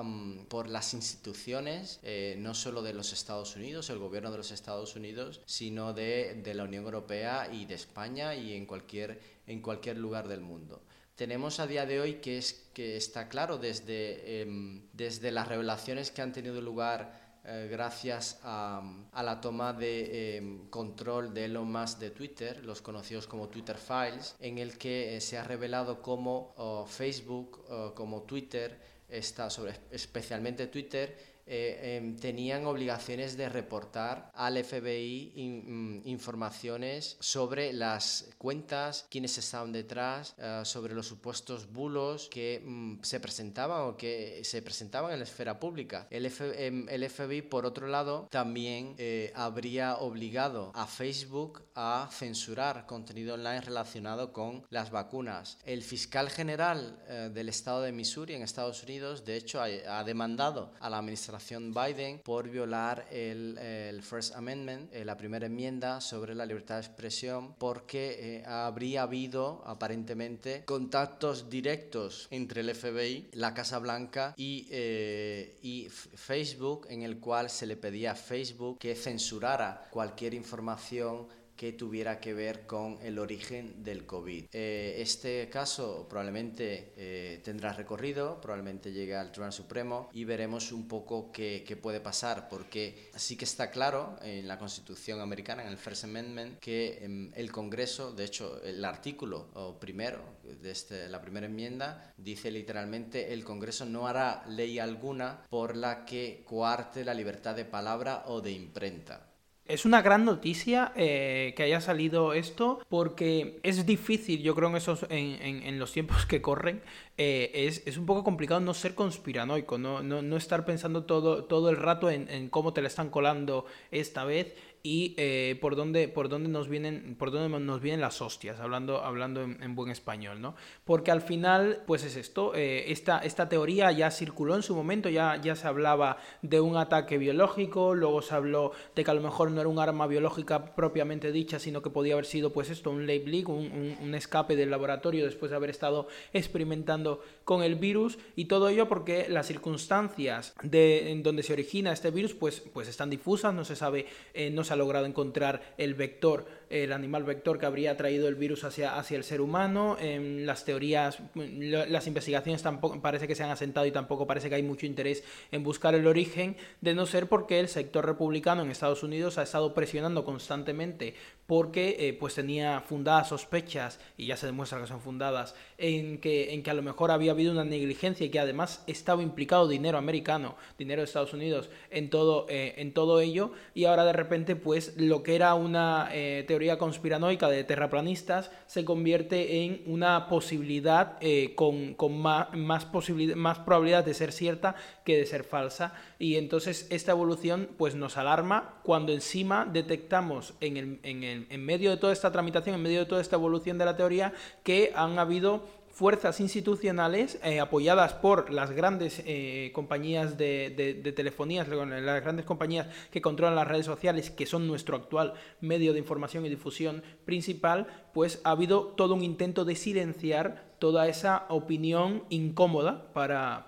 por las instituciones, no solo de los Estados Unidos, el gobierno de los Estados Unidos, sino de, de la Unión Europea y de España y en cualquier, en cualquier lugar del mundo. Tenemos a día de hoy que, es, que está claro desde, em, desde las revelaciones que han tenido lugar eh, gracias a, a, la toma de em, control de Elon Musk de Twitter, los conocidos como Twitter Files, en el que eh, se ha revelado cómo oh, Facebook, oh, como Twitter, está sobre, especialmente Twitter, eh, em, tenían obligaciones de reportar al FBI mm, informaciones sobre las cuentas, quiénes estaban detrás, eh, sobre los supuestos bulos que mm, se presentaban o que se presentaban en la esfera pública. El, em, el FBI, por otro lado, también eh, habría obligado a Facebook a censurar contenido online relacionado con las vacunas. El fiscal general del estado de Missouri en Estados Unidos, de hecho, ha demandado a la administración Biden por violar el, First Amendment, eh, la primera enmienda sobre la libertad de expresión, porque eh, habría habido aparentemente contactos directos entre el FBI, la Casa Blanca y, eh, y Facebook, en el cual se le pedía a Facebook que censurara cualquier información que tuviera que ver con el origen del COVID. Eh, este caso probablemente eh, tendrá recorrido, probablemente llegue al Tribunal Supremo y veremos un poco qué, qué, puede pasar, porque sí que está claro en la Constitución americana, en el First Amendment, que em, el Congreso, de hecho el artículo primero de este, la primera enmienda, dice literalmente el Congreso no hará ley alguna por la que coarte la libertad de palabra o de imprenta. Es una gran noticia eh, que haya salido esto porque es difícil, yo creo, en, esos, en, los tiempos que corren, eh, es, un poco complicado no ser conspiranoico, no, no, estar pensando todo, todo el rato en, en, cómo te la están colando esta vez y eh, por dónde por dónde nos vienen por dónde nos vienen las hostias hablando hablando en, buen español no porque al final pues es esto eh, esta, esta teoría ya circuló en su momento ya ya se hablaba de un ataque biológico luego se habló de que a lo mejor no era un arma biológica propiamente dicha sino que podía haber sido pues esto un late leak un, un escape del laboratorio después de haber estado experimentando con el virus y todo ello porque las circunstancias de en donde se origina este virus pues pues están difusas no se sabe eh, no se ha logrado encontrar el vector el animal vector que habría traído el virus hacia, hacia el ser humano. En las teorías, las investigaciones tampoco parece que se han asentado y tampoco parece que hay mucho interés en buscar el origen, de no ser porque el sector republicano en Estados Unidos ha estado presionando constantemente porque eh, pues tenía fundadas sospechas, y ya se demuestra que son fundadas, en que, en que a lo mejor había habido una negligencia y que además estaba implicado dinero americano, dinero de Estados Unidos, en todo, eh, en todo ello, y ahora de repente pues lo que era una eh, teoría conspiranoica de terraplanistas se convierte en una posibilidad eh, con, más, más, más probabilidad de ser cierta que de ser falsa. Y entonces esta evolución pues nos alarma cuando encima detectamos en, el, en, el, en medio de toda esta tramitación, en medio de toda esta evolución de la teoría, que han habido fuerzas institucionales eh, apoyadas por las grandes eh, compañías de, telefonías, las grandes compañías que controlan las redes sociales, que son nuestro actual medio de información y difusión principal, pues ha habido todo un intento de silenciar toda esa opinión incómoda para,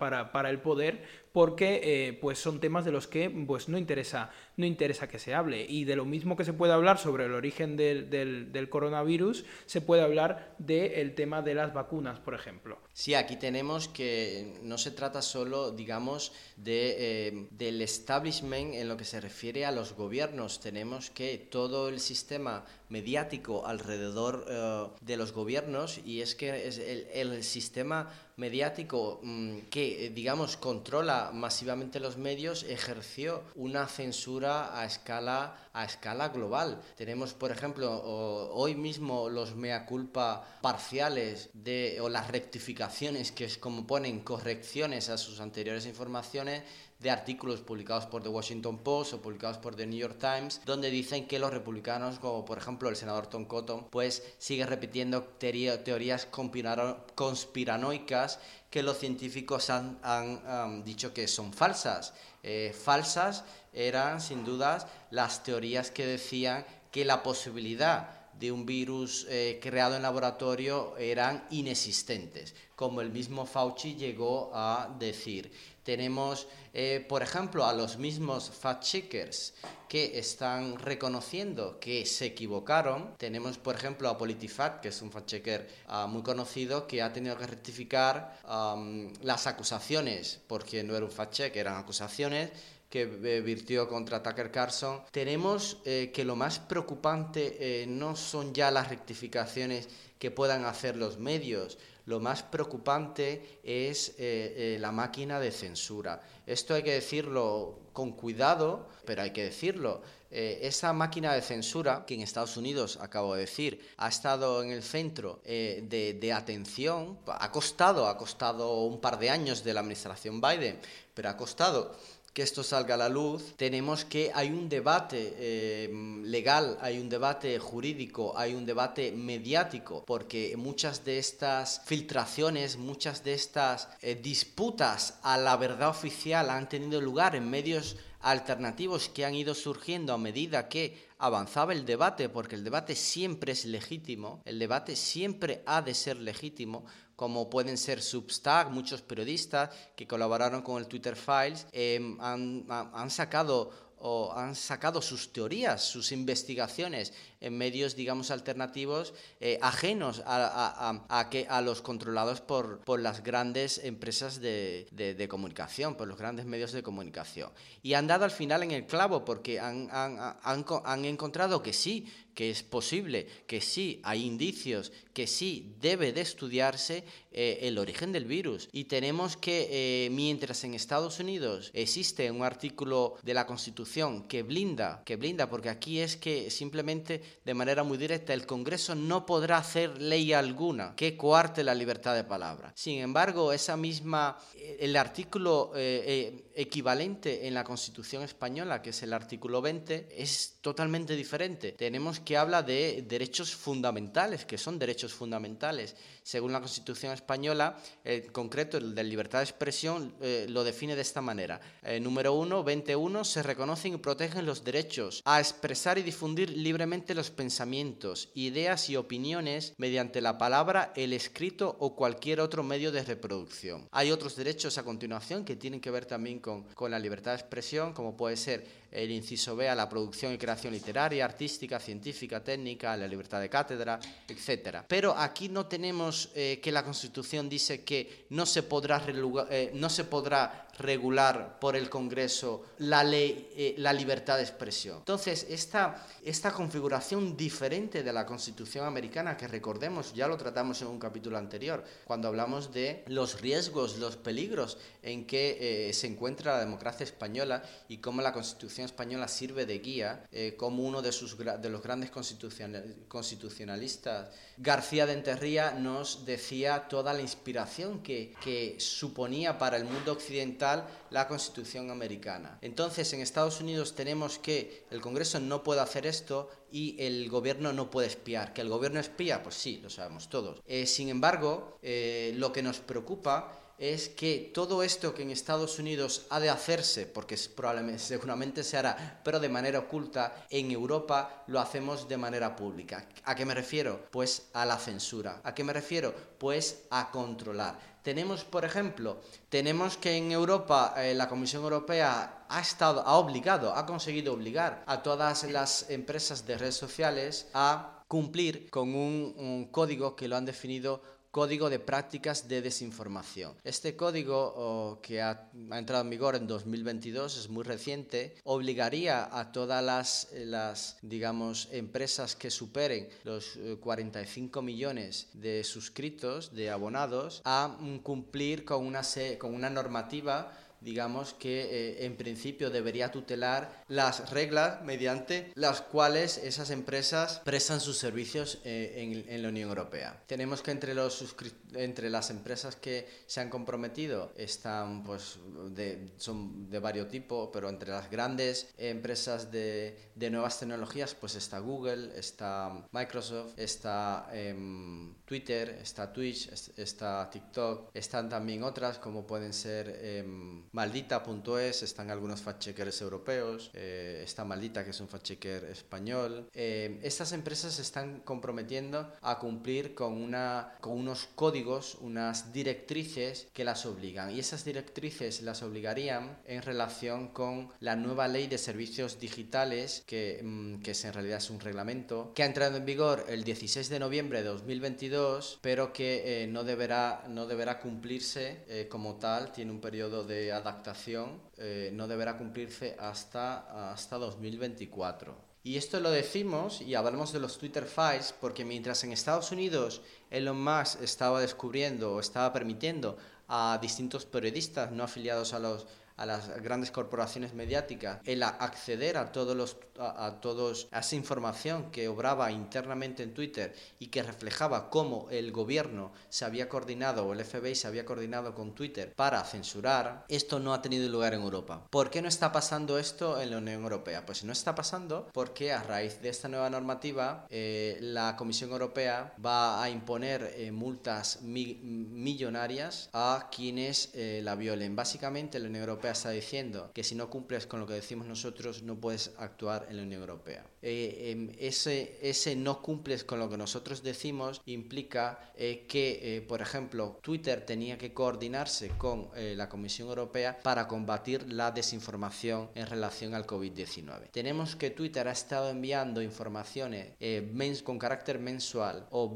el poder porque eh, pues son temas de los que pues no interesa, no interesa que se hable. Y de lo mismo que se puede hablar sobre el origen del, del, coronavirus, se puede hablar del tema de las vacunas, por ejemplo. Sí, aquí tenemos que no se trata solo, digamos, de, eh, del establishment en lo que se refiere a los gobiernos. Tenemos que todo el sistema mediático alrededor eh, de los gobiernos y es que es el, el sistema mediático mm, que, eh, digamos, controla masivamente los medios, ejerció una censura a escala, a escala global. Tenemos, por ejemplo, hoy mismo los mea culpa parciales de, o las rectificaciones, que es como ponen correcciones a sus anteriores informaciones, de artículos publicados por The Washington Post o publicados por The New York Times, donde dicen que los republicanos, como por ejemplo el senador Tom Cotton, pues sigue repitiendo teorías conspiranoicas que los científicos han, dicho que son falsas. Eh, falsas eran sin dudas las teorías que decían que la posibilidad de un virus eh, creado en laboratorio eran inexistentes, como el mismo Fauci llegó a decir. Tenemos, eh, por ejemplo, a los mismos fact-checkers que están reconociendo que se equivocaron. Tenemos, por ejemplo, a PolitiFact, que es un fact-checker ah, muy conocido, que ha tenido que rectificar las acusaciones, porque no era un fact-check, eran acusaciones que eh, virtió contra Tucker Carlson. Tenemos eh, que lo más preocupante no son ya las rectificaciones que puedan hacer los medios, lo más preocupante es eh, eh, la máquina de censura. Esto hay que decirlo con cuidado, pero hay que decirlo. Eh, esa máquina de censura, que en Estados Unidos, acabo de decir, ha estado en el centro de, de, atención, ha costado, ha costado un par de años de la administración Biden, pero ha costado que esto salga a la luz, tenemos que hay un debate eh, legal, hay un debate jurídico, hay un debate mediático, porque muchas de estas filtraciones, muchas de estas eh, disputas a la verdad oficial han tenido lugar en medios alternativos que han ido surgiendo a medida que avanzaba el debate, porque el debate siempre es legítimo, el debate siempre ha de ser legítimo, como pueden ser Substack, muchos periodistas que colaboraron con el Twitter Files, em, han, han sacado o han sacado sus teorías, sus investigaciones en medios, digamos, alternativos, eh, ajenos a, a, que, a los controlados por, por las grandes empresas de, de, comunicación, por los grandes medios de comunicación. Y han dado al final en el clavo porque han, han, han, han encontrado que sí, que es posible, que sí hay indicios, que sí debe de estudiarse eh, el origen del virus. Y tenemos que, eh, mientras en Estados Unidos existe un artículo de la Constitución, que blinda, que blinda, porque aquí es que simplemente de manera muy directa el Congreso no podrá hacer ley alguna que coarte la libertad de palabra. Sin embargo, esa misma, eh, el artículo equivalente en la Constitución española, que es el artículo 20, es totalmente diferente. Tenemos que habla de derechos fundamentales, que son derechos fundamentales. Según la Constitución española, en concreto el de libertad de expresión lo define de esta manera. número 1, 21, se reconocen y protegen los derechos a expresar y difundir libremente los pensamientos, ideas y opiniones mediante la palabra, el escrito o cualquier otro medio de reproducción. Hay otros derechos a continuación que tienen que ver también con, con la libertad de expresión, como puede ser el inciso B a la producción y creación literaria, artística, científica, técnica, la libertad de cátedra, etc. Pero aquí no tenemos eh, que la Constitución dice que no se podrá, eh, regular por el Congreso la eh, libertad de expresión. Entonces, esta configuración diferente de la Constitución americana, que recordemos, ya lo tratamos en un capítulo anterior, cuando hablamos de los riesgos, los peligros en que se encuentra la democracia española y cómo la Constitución española sirve de guía eh, como uno de, sus, de los grandes constitucionalistas. García de Enterría nos decía toda la inspiración que, que suponía para el mundo occidental la Constitución americana. Entonces, en Estados Unidos tenemos que el Congreso no puede hacer esto y el gobierno no puede espiar. ¿Que el gobierno espía? Pues sí, lo sabemos todos. Eh, sin embargo, eh, lo que nos preocupa es que todo esto que en Estados Unidos ha de hacerse, porque probablemente, [LAUGHS] seguramente se hará, pero de manera oculta, en Europa lo hacemos de manera pública. ¿A qué me refiero? Pues a la censura. ¿A qué me refiero? Pues a controlar. Tenemos, por ejemplo, tenemos que en Europa eh, la Comisión Europea ha estado, ha obligado, ha conseguido obligar a todas las empresas de redes sociales a cumplir con un código que lo han definido Código de Prácticas de Desinformación. Este código, que ha, entrado en vigor en 2022, es muy reciente, obligaría a todas las, las digamos, empresas que superen los 45 eh, millones de suscritos, de abonados, a mm, cumplir con una, con una normativa digamos que eh, en principio debería tutelar las reglas mediante las cuales esas empresas prestan sus servicios eh, en, la Unión Europea. Tenemos que entre, los entre las empresas que se han comprometido están, pues, son de varios tipos, pero entre las grandes empresas de, de nuevas tecnologías, pues está Google, está Microsoft, está em, Twitter, está Twitch, está TikTok, están también otras como pueden ser... Maldita.es, están algunos fact-checkers europeos, eh, está Maldita, que es un fact-checker español. Eh, estas empresas se están comprometiendo a cumplir con, una, con unos códigos, unas directrices que las obligan. Y esas directrices las obligarían en relación con la nueva ley de servicios digitales, que, mm, que es, en realidad es un reglamento, que ha entrado en vigor el 16 de noviembre de 2022, pero que eh, no, deberá, no deberá cumplirse como tal, tiene un periodo de adaptación eh, no deberá cumplirse hasta, hasta 2024. Y esto lo decimos y hablamos de los Twitter Files porque mientras en Estados Unidos Elon Musk estaba descubriendo o estaba permitiendo a distintos periodistas no afiliados a los a las grandes corporaciones mediáticas el acceder a todos los a, todos esa información que obraba internamente en Twitter y que reflejaba cómo el gobierno se había coordinado o el FBI se había coordinado con Twitter para censurar, esto no ha tenido lugar en Europa. ¿Por qué no está pasando esto en la Unión Europea? Pues no está pasando porque a raíz de esta nueva normativa eh, la Comisión Europea va a imponer eh, multas millonarias a quienes eh, la violen. Básicamente la Unión Europea está diciendo que si no cumples con lo que decimos nosotros no puedes actuar en la Unión Europea. Eh, em, ese, ese no cumples con lo que nosotros decimos implica eh, que, eh, por ejemplo, Twitter tenía que coordinarse con la Comisión Europea para combatir la desinformación en relación al COVID-19. Tenemos que Twitter ha estado enviando informaciones con carácter mensual o,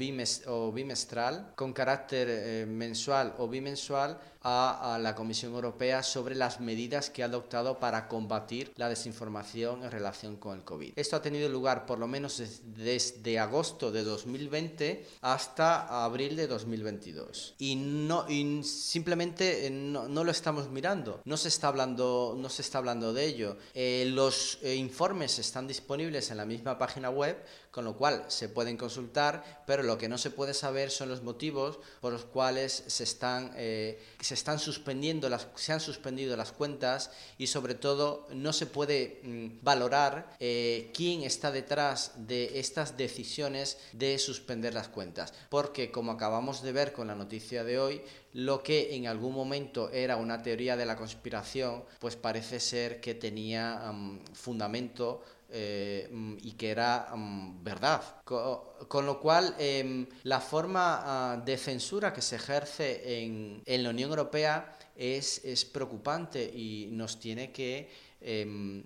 o bimestral, con carácter mensual o bimensual a, la Comisión Europea sobre las medidas que ha adoptado para combatir la desinformación en relación con el COVID. Esto ha tenido lugar por lo menos desde agosto de 2020 hasta abril de 2022. Y, no, y simplemente eh, no, lo estamos mirando, no se está hablando, no se está hablando de ello. Eh, los eh, informes están disponibles en la misma página web, con lo cual se pueden consultar, pero lo que no se puede saber son los motivos por los cuales se están, eh, se están suspendiendo las, se han suspendido las cuentas y sobre todo no se puede mm, valorar eh, quién está detrás de estas decisiones de suspender las cuentas, porque como acabamos de ver con la noticia de hoy, lo que en algún momento era una teoría de la conspiración, pues parece ser que tenía mm, fundamento eh, mm, y que era mm, verdad. Con, lo cual, em, la forma ah, de censura que se ejerce en, en la Unión Europea es, es preocupante y nos tiene que Em,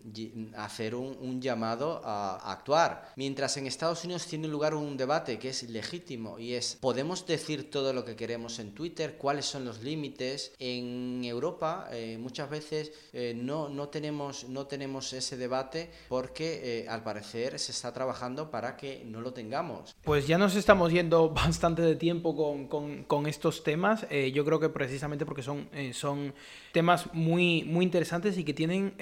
hacer un, llamado a, actuar. Mientras en Estados Unidos tiene lugar un debate que es legítimo y es, ¿podemos decir todo lo que queremos en Twitter? ¿Cuáles son los límites? En Europa eh, muchas veces eh, no, no, tenemos, no tenemos ese debate porque eh, al parecer se está trabajando para que no lo tengamos. Pues ya nos estamos yendo [LAUGHS] bastante de tiempo con, con, estos temas. yo creo que precisamente porque son, son temas muy, muy interesantes y que tienen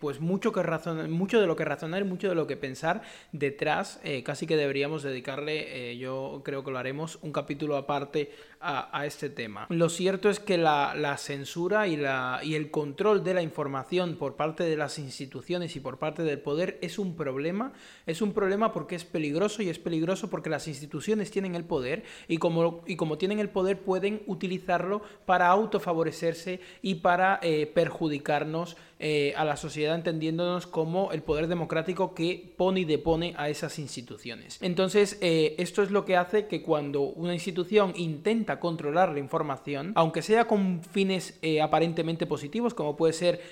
pues mucho, que razonar, mucho de lo que razonar y mucho de lo que pensar detrás. Eh, casi que deberíamos dedicarle, eh, yo creo que lo haremos, un capítulo aparte a, este tema. Lo cierto es que la, censura y, la, y el control de la información por parte de las instituciones y por parte del poder es un problema. Es un problema porque es peligroso y es peligroso porque las instituciones tienen el poder y como, y como tienen el poder pueden utilizarlo para autofavorecerse y para perjudicarnos eh, a la sociedad entendiéndonos como el poder democrático que pone y depone a esas instituciones. Entonces, eh, esto es lo que hace que cuando una institución intenta controlar la información, aunque sea con fines eh, aparentemente positivos, como puede ser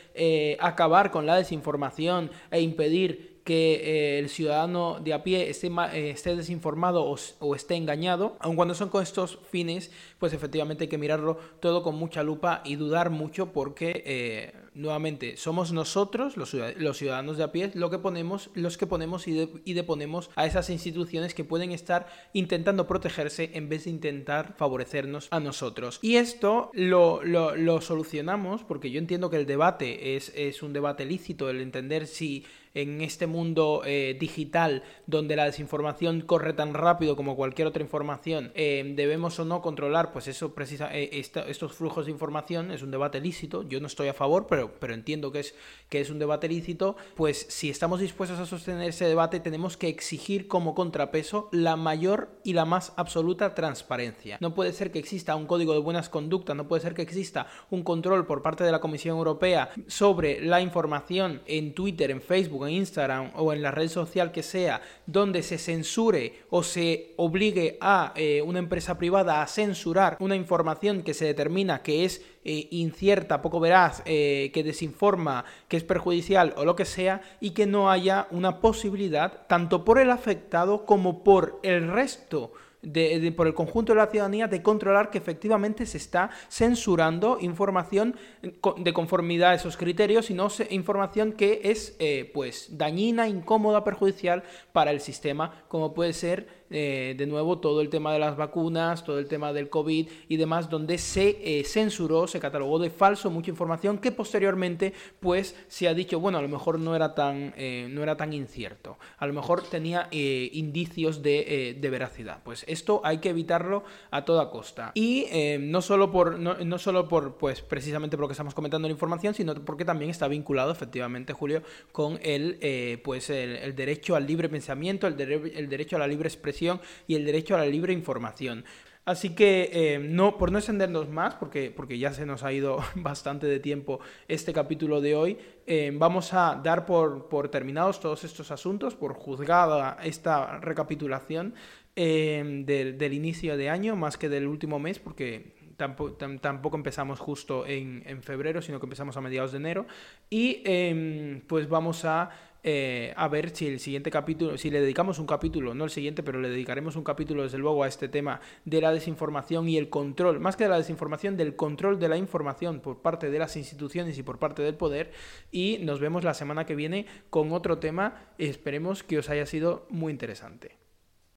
acabar con la desinformación e impedir que el ciudadano de a pie esté, esté desinformado o, esté engañado, aun cuando son con estos fines, pues efectivamente hay que mirarlo todo con mucha lupa y dudar mucho porque nuevamente, somos nosotros, los, ciudadanos de a pie, lo que ponemos, los que ponemos y, deponemos a esas instituciones que pueden estar intentando protegerse en vez de intentar favorecernos a nosotros. Y esto lo, solucionamos porque yo entiendo que el debate es, un debate lícito, el entender si en este mundo eh, digital donde la desinformación corre tan rápido como cualquier otra información, eh, debemos o no controlar pues eso eh, estos flujos de información, es un debate lícito, yo no estoy a favor, pero, pero entiendo que es, un debate lícito, pues si estamos dispuestos a sostener ese debate tenemos que exigir como contrapeso la mayor y la más absoluta transparencia. No puede ser que exista un código de buenas conductas, no puede ser que exista un control por parte de la Comisión Europea sobre la información en Twitter, en Facebook, en Instagram o en la red social que sea, donde se censure o se obligue a eh, una empresa privada a censurar una información que se determina que es eh, incierta, poco veraz, eh, que desinforma, que es perjudicial o lo que sea, y que no haya una posibilidad, tanto por el afectado como por el resto por el conjunto de la ciudadanía de controlar que efectivamente se está censurando información de conformidad a esos criterios, sino información que es eh, pues dañina, incómoda, perjudicial para el sistema, como puede ser eh, de nuevo todo el tema de las vacunas, todo el tema del COVID y demás, donde se eh, censuró, se catalogó de falso mucha información que posteriormente pues se ha dicho, bueno, a lo mejor no era tan, eh, no era tan incierto, a lo mejor tenía indicios de, de, veracidad. Pues esto hay que evitarlo a toda costa. Y no solo por, no, solo por, pues precisamente por lo que estamos comentando la información, sino porque también está vinculado efectivamente, Julio, con el, pues el, derecho al libre pensamiento, el, el derecho a la libre expresión y el derecho a la libre información. Así que eh, no, por no extendernos más, porque, porque ya se nos ha ido [LAUGHS] bastante de tiempo este capítulo de hoy, eh, vamos a dar por, por, terminados todos estos asuntos, por juzgada esta recapitulación eh, del, inicio de año, más que del último mes, porque tampoco, empezamos justo en, en, febrero, sino que empezamos a mediados de enero. Y pues vamos a eh, a ver si el siguiente capítulo, si le dedicamos un capítulo, no el siguiente, pero le dedicaremos un capítulo desde luego a este tema de la desinformación y el control, más que de la desinformación, del control de la información por parte de las instituciones y por parte del poder. Y nos vemos la semana que viene con otro tema. Esperemos que os haya sido muy interesante.